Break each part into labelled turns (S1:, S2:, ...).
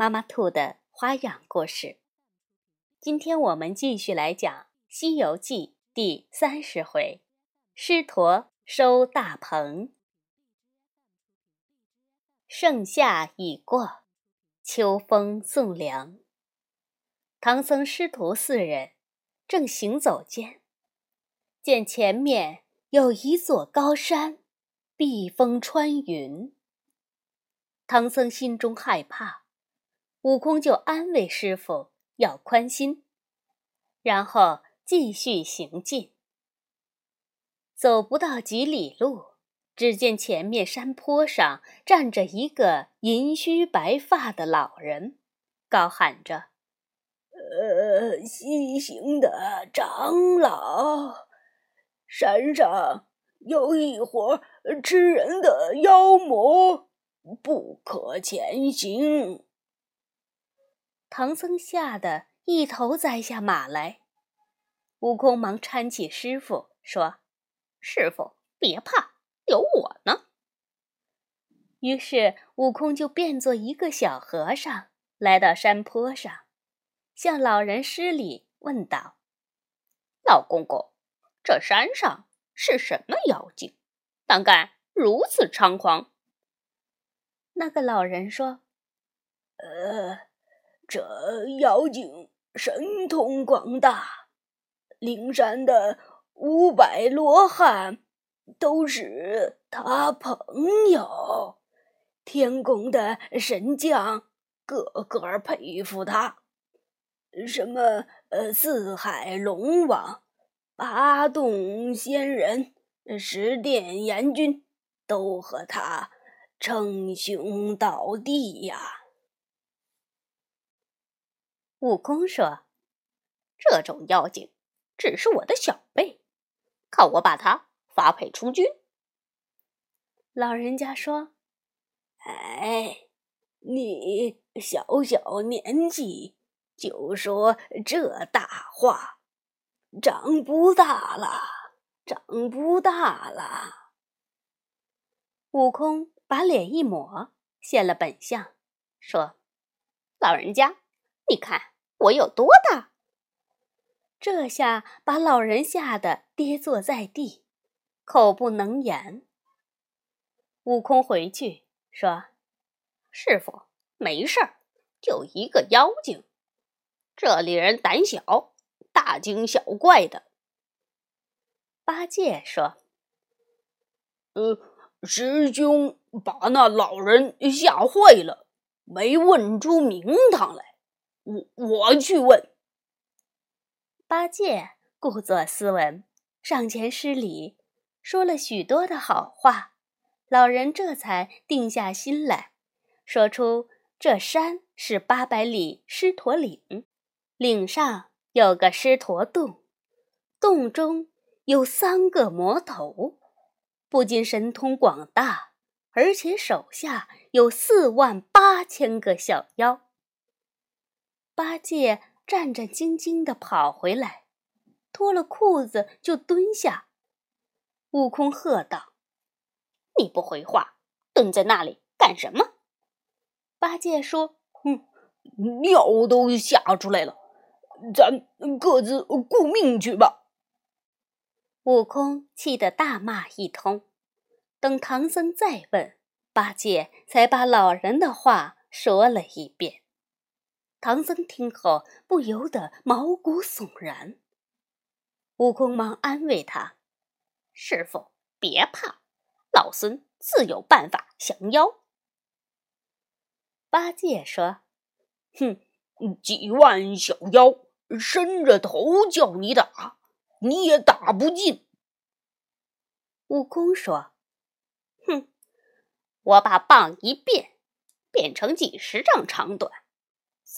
S1: 妈妈兔的花样故事，今天我们继续来讲《西游记》第三十回：狮驼收大鹏。盛夏已过，秋风送凉。唐僧师徒四人正行走间，见前面有一座高山，避风穿云。唐僧心中害怕。悟空就安慰师傅要宽心，然后继续行进。走不到几里路，只见前面山坡上站着一个银须白发的老人，高喊着：“
S2: 呃，西行的长老，山上有一伙吃人的妖魔，不可前行。”
S1: 唐僧吓得一头栽下马来，悟空忙搀起师傅说：“师傅别怕，有我呢。”于是悟空就变作一个小和尚，来到山坡上，向老人施礼，问道：“老公公，这山上是什么妖精，胆敢如此猖狂？”那个老人说：“
S2: 呃。”这妖精神通广大，灵山的五百罗汉都是他朋友，天宫的神将个个佩服他。什么呃，四海龙王、八洞仙人、十殿阎君，都和他称兄道弟呀。
S1: 悟空说：“这种妖精只是我的小辈，靠我把他发配出军。”老人家说：“
S2: 哎，你小小年纪就说这大话，长不大了，长不大了。”
S1: 悟空把脸一抹，现了本相，说：“老人家。”你看我有多大？这下把老人吓得跌坐在地，口不能言。悟空回去说：“师傅没事儿，就一个妖精。这里人胆小，大惊小怪的。”八戒说：“
S2: 呃，师兄把那老人吓坏了，没问出名堂来。”我我去问。
S1: 八戒故作斯文，上前施礼，说了许多的好话，老人这才定下心来，说出这山是八百里狮驼岭，岭上有个狮驼洞，洞中有三个魔头，不仅神通广大，而且手下有四万八千个小妖。八戒战战兢兢地跑回来，脱了裤子就蹲下。悟空喝道：“你不回话，蹲在那里干什么？”八戒说：“
S2: 哼，尿都吓出来了，咱各自顾命去吧。”
S1: 悟空气得大骂一通。等唐僧再问，八戒才把老人的话说了一遍。唐僧听后不由得毛骨悚然。悟空忙安慰他：“师傅别怕，老孙自有办法降妖。”八戒说：“
S2: 哼，几万小妖伸着头叫你打，你也打不进。”
S1: 悟空说：“哼，我把棒一变，变成几十丈长短。”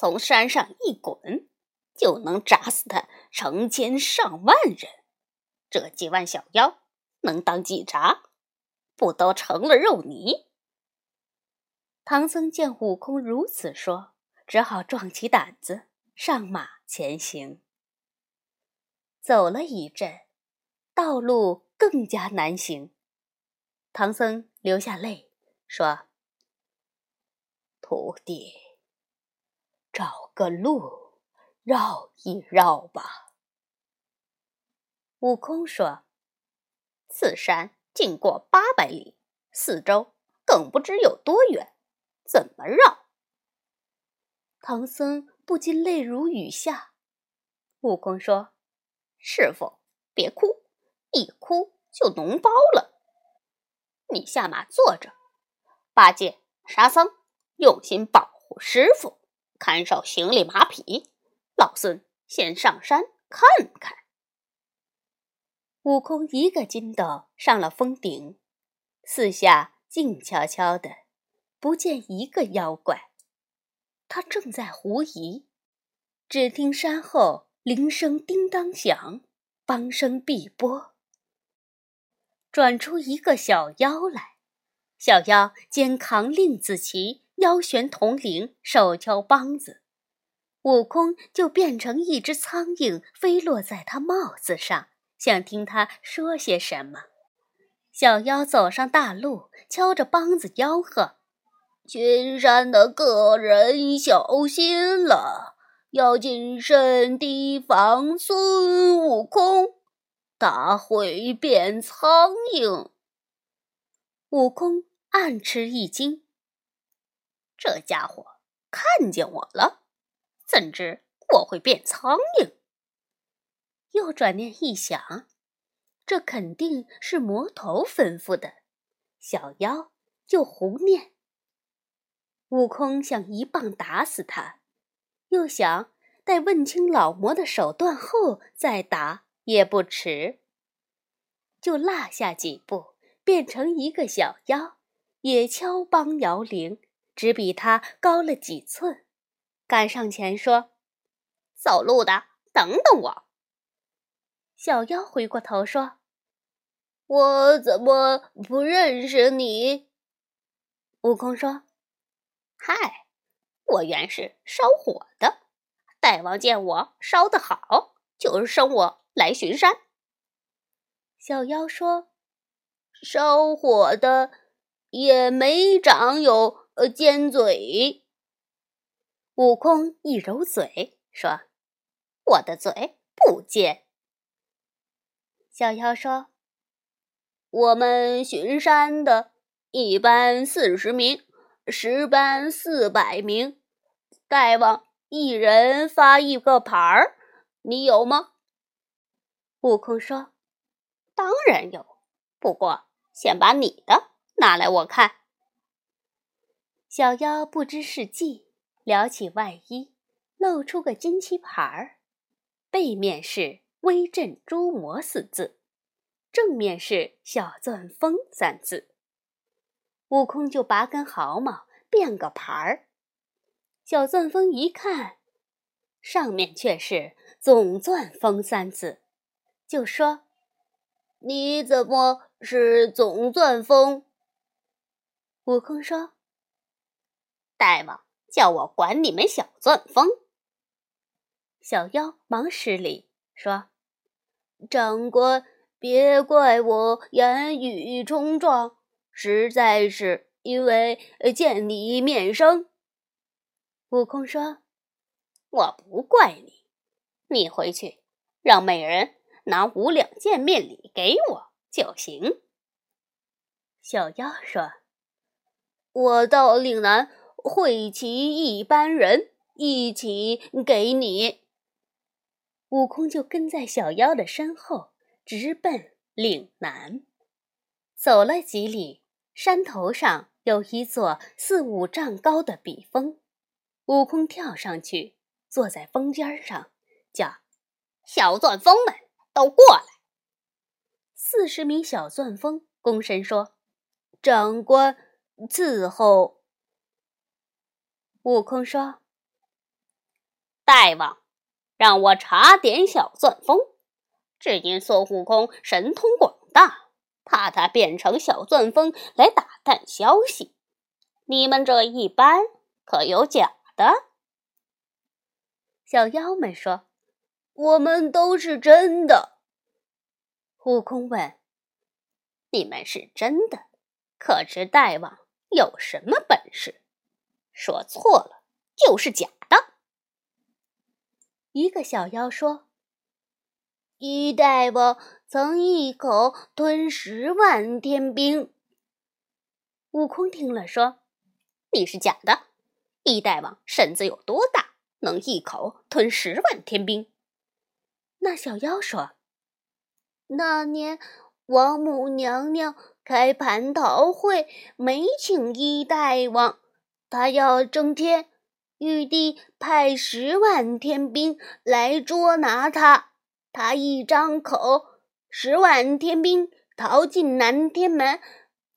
S1: 从山上一滚，就能砸死他成千上万人。这几万小妖能当几茬？不都成了肉泥？唐僧见悟空如此说，只好壮起胆子上马前行。走了一阵，道路更加难行。唐僧流下泪说：“徒弟，找个路绕一绕吧。”悟空说：“此山近过八百里，四周更不知有多远。”怎么绕？唐僧不禁泪如雨下。悟空说：“师傅，别哭，一哭就脓包了。你下马坐着，八戒、沙僧用心保护师傅，看守行李马匹。老孙先上山看看。”悟空一个筋斗上了峰顶，四下静悄悄的。不见一个妖怪，他正在狐疑，只听山后铃声叮当响，梆声碧波，转出一个小妖来。小妖肩扛令子旗，腰悬铜铃，手敲梆子。悟空就变成一只苍蝇，飞落在他帽子上，想听他说些什么。小妖走上大路，敲着梆子吆喝。群山的客人小心了，要谨慎提防孙悟空，他会变苍蝇。悟空暗吃一惊，这家伙看见我了，怎知我会变苍蝇？又转念一想，这肯定是魔头吩咐的，小妖就胡念。悟空想一棒打死他，又想待问清老魔的手段后再打也不迟，就落下几步，变成一个小妖，也敲梆摇铃，只比他高了几寸，赶上前说：“走路的，等等我。”小妖回过头说：“我怎么不认识你？”悟空说。嗨，我原是烧火的，大王见我烧得好，就是生我来巡山。小妖说：“烧火的也没长有尖嘴。”悟空一揉嘴说：“我的嘴不尖。”小妖说：“我们巡山的一班四十名。”十班四百名，大王一人发一个牌儿，你有吗？悟空说：“当然有，不过先把你的拿来我看。”小妖不知是计，撩起外衣，露出个金漆牌儿，背面是“威震诸魔”四字，正面是“小钻风”三字。悟空就拔根毫毛，变个牌儿。小钻风一看，上面却是“总钻风”三字，就说：“你怎么是总钻风？”悟空说：“大王叫我管你们小钻风。”小妖忙施礼说：“长官，别怪我言语冲撞。”实在是因为见你面生。悟空说：“我不怪你，你回去让美人拿五两见面礼给我就行。”小妖说：“我到岭南会齐一班人，一起给你。”悟空就跟在小妖的身后，直奔岭南。走了几里。山头上有一座四五丈高的笔峰，悟空跳上去，坐在峰尖上，叫：“小钻风们都过来！”四十名小钻风躬身说：“长官，伺候。”悟空说：“大王，让我查点小钻风。只因孙悟空神通广大，怕他变成小钻风来打探消息。你们这一般可有假的？”
S2: 小妖们说：“我们都是真的。”
S1: 悟空问：“你们是真的？可知大王有什么本事？说错了就是假的。”
S2: 一个小妖说：“一大王曾一口吞十万天兵。”
S1: 悟空听了说：“你是假的。一大王身子有多大，能一口吞十万天兵？”
S2: 那小妖说。那年，王母娘娘开蟠桃会，没请一大王，他要争天，玉帝派十万天兵来捉拿他。他一张口，十万天兵逃进南天门，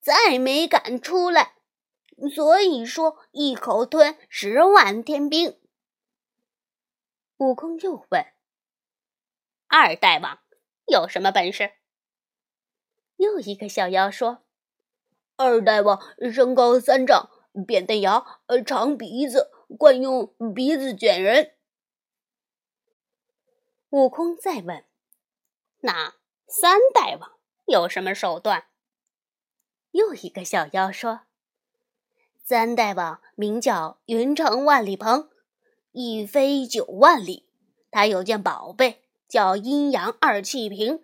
S2: 再没敢出来。所以说，一口吞十万天兵。
S1: 悟空又问：“二大王？”有什么本事？
S2: 又一个小妖说：“二大王身高三丈，扁担牙，长鼻子，惯用鼻子卷人。”
S1: 悟空再问：“那三大王有什么手段？”
S2: 又一个小妖说：“三大王名叫云长万里鹏，一飞九万里。他有件宝贝。”叫阴阳二气瓶，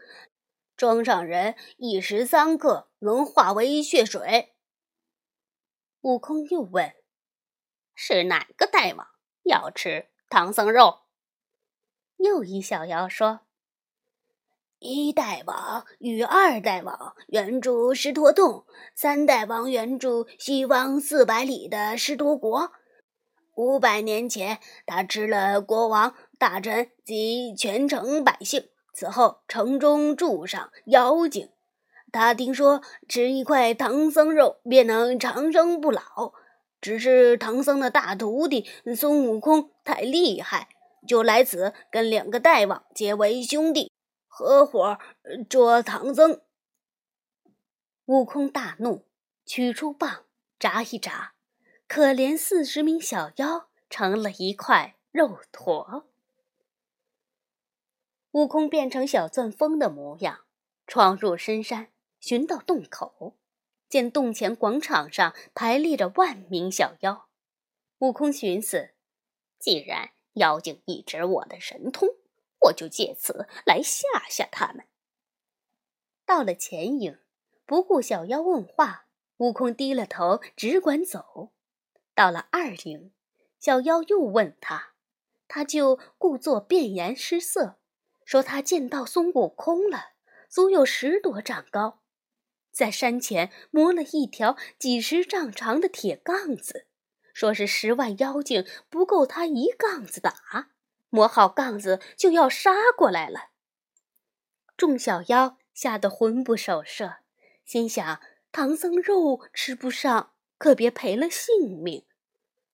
S2: 装上人一时三刻能化为血水。
S1: 悟空又问：“是哪个大王要吃唐僧肉？”
S2: 又一小妖说：“一大王与二大王原住狮驼洞，三大王原住西方四百里的狮驼国。五百年前，他吃了国王。”大臣及全城百姓，此后城中住上妖精。他听说吃一块唐僧肉便能长生不老，只是唐僧的大徒弟孙悟空太厉害，就来此跟两个大王结为兄弟，合伙捉唐僧。
S1: 悟空大怒，取出棒扎一扎，可怜四十名小妖成了一块肉坨。悟空变成小钻风的模样，闯入深山，寻到洞口，见洞前广场上排列着万名小妖。悟空寻思：既然妖精一指我的神通，我就借此来吓吓他们。到了前营，不顾小妖问话，悟空低了头，只管走。到了二营，小妖又问他，他就故作变颜失色。说他见到孙悟空了，足有十多丈高，在山前磨了一条几十丈长的铁杠子，说是十万妖精不够他一杠子打，磨好杠子就要杀过来了。众小妖吓得魂不守舍，心想唐僧肉吃不上，可别赔了性命，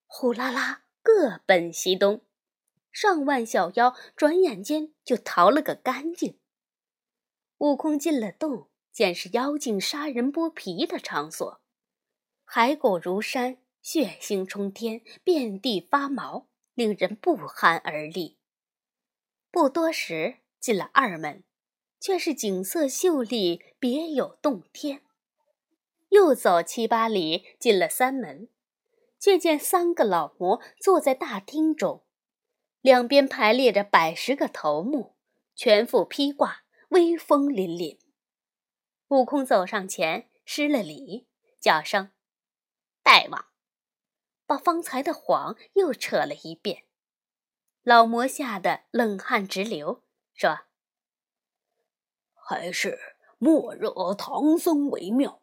S1: 呼啦啦各奔西东。上万小妖转眼间就逃了个干净。悟空进了洞，见是妖精杀人剥皮的场所，骸骨如山，血腥冲天，遍地发毛，令人不寒而栗。不多时，进了二门，却是景色秀丽，别有洞天。又走七八里，进了三门，却见三个老魔坐在大厅中。两边排列着百十个头目，全副披挂，威风凛凛。悟空走上前，施了礼，叫声“大王”，把方才的谎又扯了一遍。老魔吓得冷汗直流，说：“
S2: 还是莫惹唐僧为妙。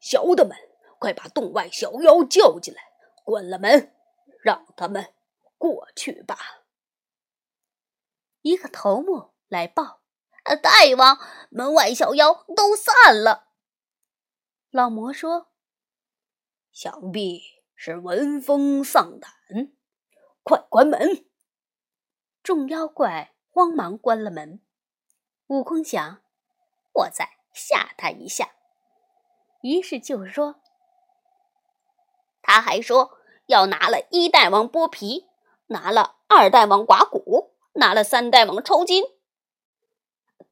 S2: 小的们，快把洞外小妖叫进来，关了门，让他们过去吧。”
S1: 一个头目来报：“大王，门外小妖都散了。”
S2: 老魔说：“想必是闻风丧胆，快关门。”
S1: 众妖怪慌忙关了门。悟空想：“我再吓他一下。”于是就说：“他还说要拿了一代王剥皮，拿了二代王刮骨，拿了三代王抽筋。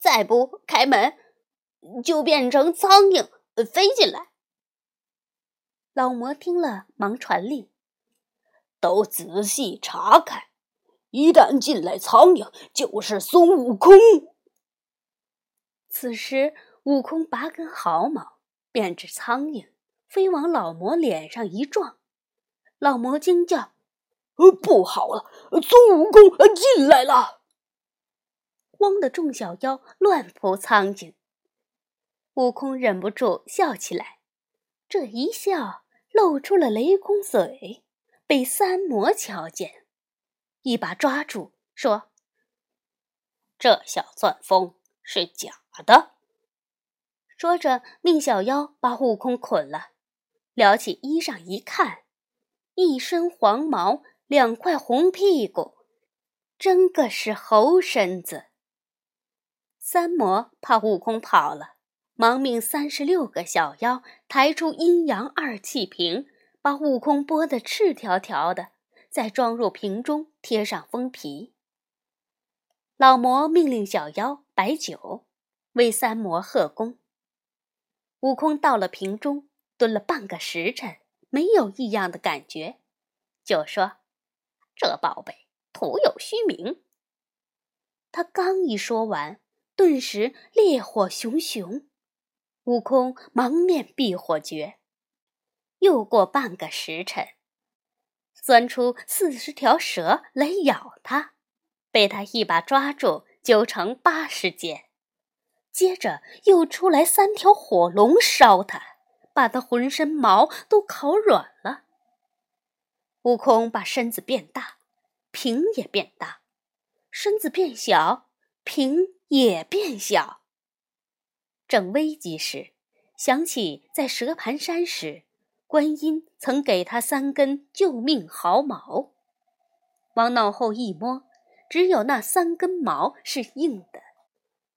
S1: 再不开门，就变成苍蝇飞进来。”老魔听了，忙传令：“
S2: 都仔细查看，一旦进来苍蝇，就是孙悟空。”
S1: 此时，悟空拔根毫毛，变只苍蝇，飞往老魔脸上一撞。老魔惊叫：“
S2: 呃，不好了，孙悟空进来了！”
S1: 慌的众小妖乱扑苍蝇。悟空忍不住笑起来，这一笑露出了雷公嘴，被三魔瞧见，一把抓住，说：“这小钻风是假。”的，说着，命小妖把悟空捆了，撩起衣裳一看，一身黄毛，两块红屁股，真个是猴身子。三魔怕悟空跑了，忙命三十六个小妖抬出阴阳二气瓶，把悟空剥得赤条条的，再装入瓶中，贴上封皮。老魔命令小妖摆酒。为三魔贺功。悟空到了瓶中，蹲了半个时辰，没有异样的感觉，就说：“这宝贝徒有虚名。”他刚一说完，顿时烈火熊熊。悟空忙念避火诀。又过半个时辰，钻出四十条蛇来咬他，被他一把抓住，揪成八十节。接着又出来三条火龙烧他，把他浑身毛都烤软了。悟空把身子变大，瓶也变大；身子变小，瓶也变小。正危急时，想起在蛇盘山时，观音曾给他三根救命毫毛，往脑后一摸，只有那三根毛是硬的。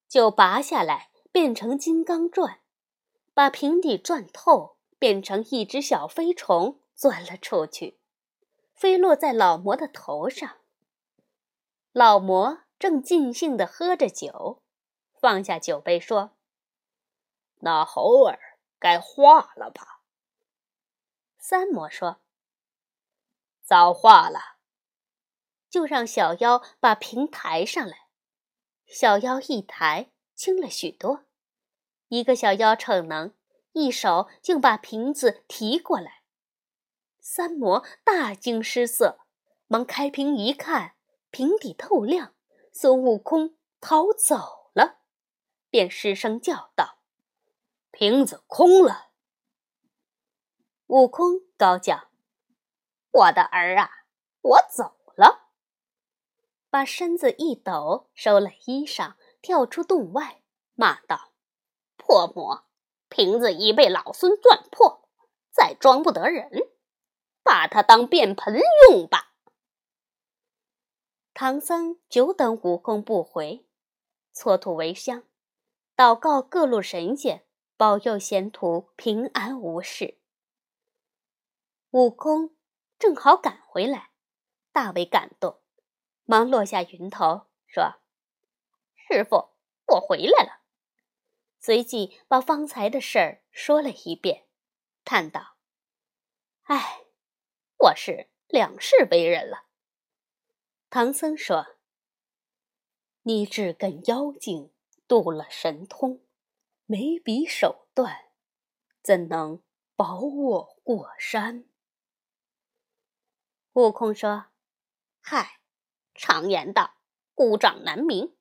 S1: 就拔下来，变成金刚钻，把瓶底钻透，变成一只小飞虫，钻了出去，飞落在老魔的头上。老魔正尽兴地喝着酒，放下酒杯说：“
S2: 那猴儿该化了吧？”
S1: 三魔说：“早化了。”就让小妖把瓶抬上来。小妖一抬，轻了许多。一个小妖逞能，一手竟把瓶子提过来。三魔大惊失色，忙开瓶一看，瓶底透亮，孙悟空逃走了，便失声叫道：“瓶子空了！”悟空高叫：“我的儿啊，我走了！”把身子一抖，收了衣裳，跳出洞外，骂道：“破魔！瓶子已被老孙钻破，再装不得人，把它当便盆用吧。”唐僧久等悟空不回，搓土为香，祷告各路神仙保佑贤徒平安无事。悟空正好赶回来，大为感动。忙落下云头，说：“师傅，我回来了。”随即把方才的事儿说了一遍，叹道：“唉，我是两世为人了。”唐僧说：“你只跟妖精渡了神通，没比手段，怎能保我过山？”悟空说：“嗨。”常言道：“孤掌难鸣。”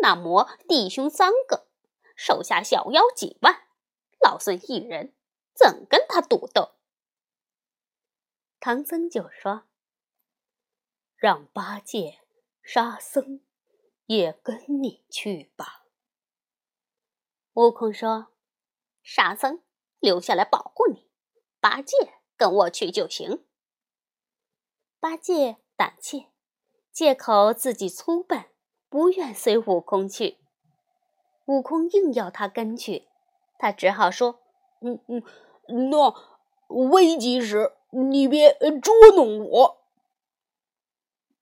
S1: 那魔弟兄三个，手下小妖几万，老孙一人怎跟他赌斗？唐僧就说：“让八戒、沙僧也跟你去吧。”悟空说：“沙僧留下来保护你，八戒跟我去就行。”八戒胆怯。借口自己粗笨，不愿随悟空去。悟空硬要他跟去，他只好说：“
S2: 嗯嗯，那危急时你别捉弄我。”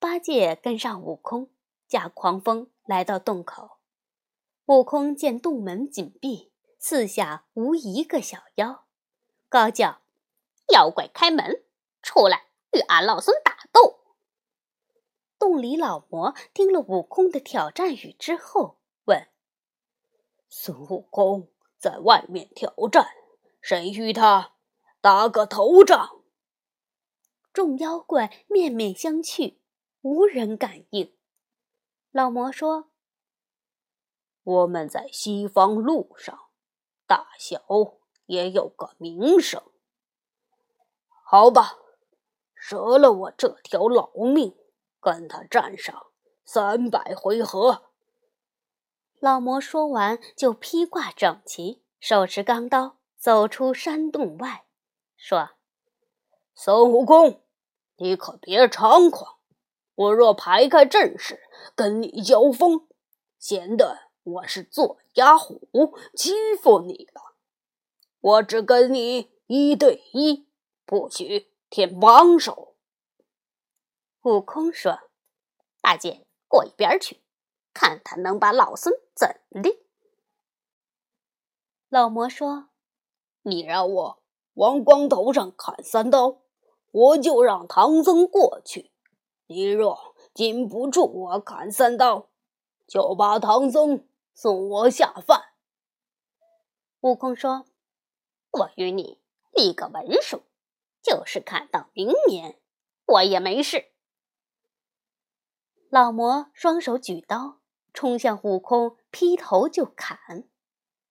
S1: 八戒跟上悟空，驾狂风来到洞口。悟空见洞门紧闭，四下无一个小妖，高叫：“妖怪开门，出来与俺老孙打斗！”洞里老魔听了悟空的挑战语之后，问：“
S2: 孙悟空在外面挑战，谁与他打个头仗？”
S1: 众妖怪面面相觑，无人感应。老魔说：“
S2: 我们在西方路上，大小也有个名声。好吧，折了我这条老命。”跟他战上三百回合。
S1: 老魔说完，就披挂整齐，手持钢刀，走出山洞外，说：“
S2: 孙悟空，你可别猖狂！我若排开阵势跟你交锋，显得我是做鸭虎欺负你了。我只跟你一对一，不许添帮手。”
S1: 悟空说：“八戒，过一边去，看他能把老孙怎的。”老魔说：“
S2: 你让我往光头上砍三刀，我就让唐僧过去；你若禁不住我砍三刀，就把唐僧送我下饭。”
S1: 悟空说：“我与你立个文书，就是砍到明年，我也没事。”老魔双手举刀，冲向悟空，劈头就砍，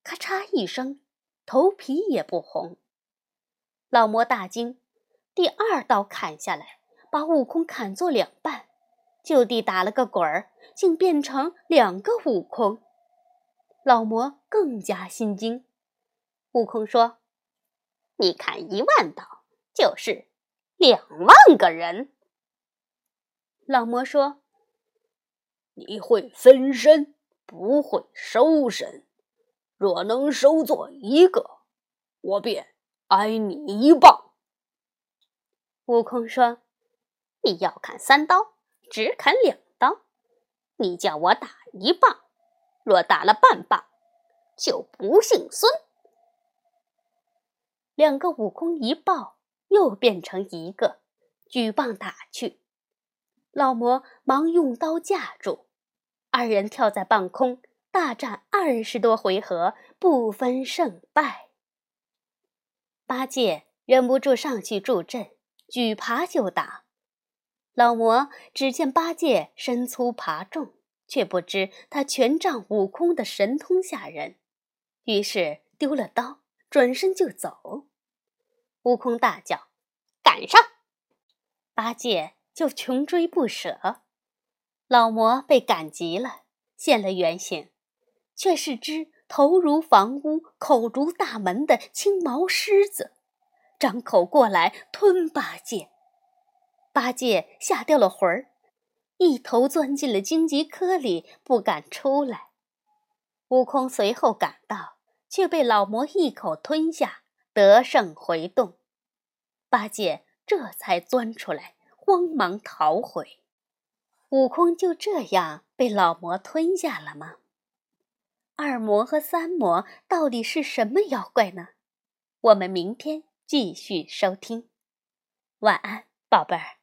S1: 咔嚓一声，头皮也不红。老魔大惊，第二刀砍下来，把悟空砍作两半，就地打了个滚儿，竟变成两个悟空。老魔更加心惊。悟空说：“你砍一万刀，就是两万个人。”老魔说。
S2: 你会分身，不会收身。若能收作一个，我便挨你一棒。
S1: 悟空说：“你要砍三刀，只砍两刀。你叫我打一棒，若打了半棒，就不姓孙。”两个悟空一抱，又变成一个，举棒打去。老魔忙用刀架住。二人跳在半空，大战二十多回合，不分胜败。八戒忍不住上去助阵，举耙就打。老魔只见八戒身粗爬重，却不知他全仗悟空的神通吓人，于是丢了刀，转身就走。悟空大叫：“赶上！”八戒就穷追不舍。老魔被赶急了，现了原形，却是只头如房屋、口如大门的青毛狮子，张口过来吞八戒。八戒吓掉了魂儿，一头钻进了荆棘窠里，不敢出来。悟空随后赶到，却被老魔一口吞下，得胜回洞。八戒这才钻出来，慌忙逃回。悟空就这样被老魔吞下了吗？二魔和三魔到底是什么妖怪呢？我们明天继续收听。晚安，宝贝儿。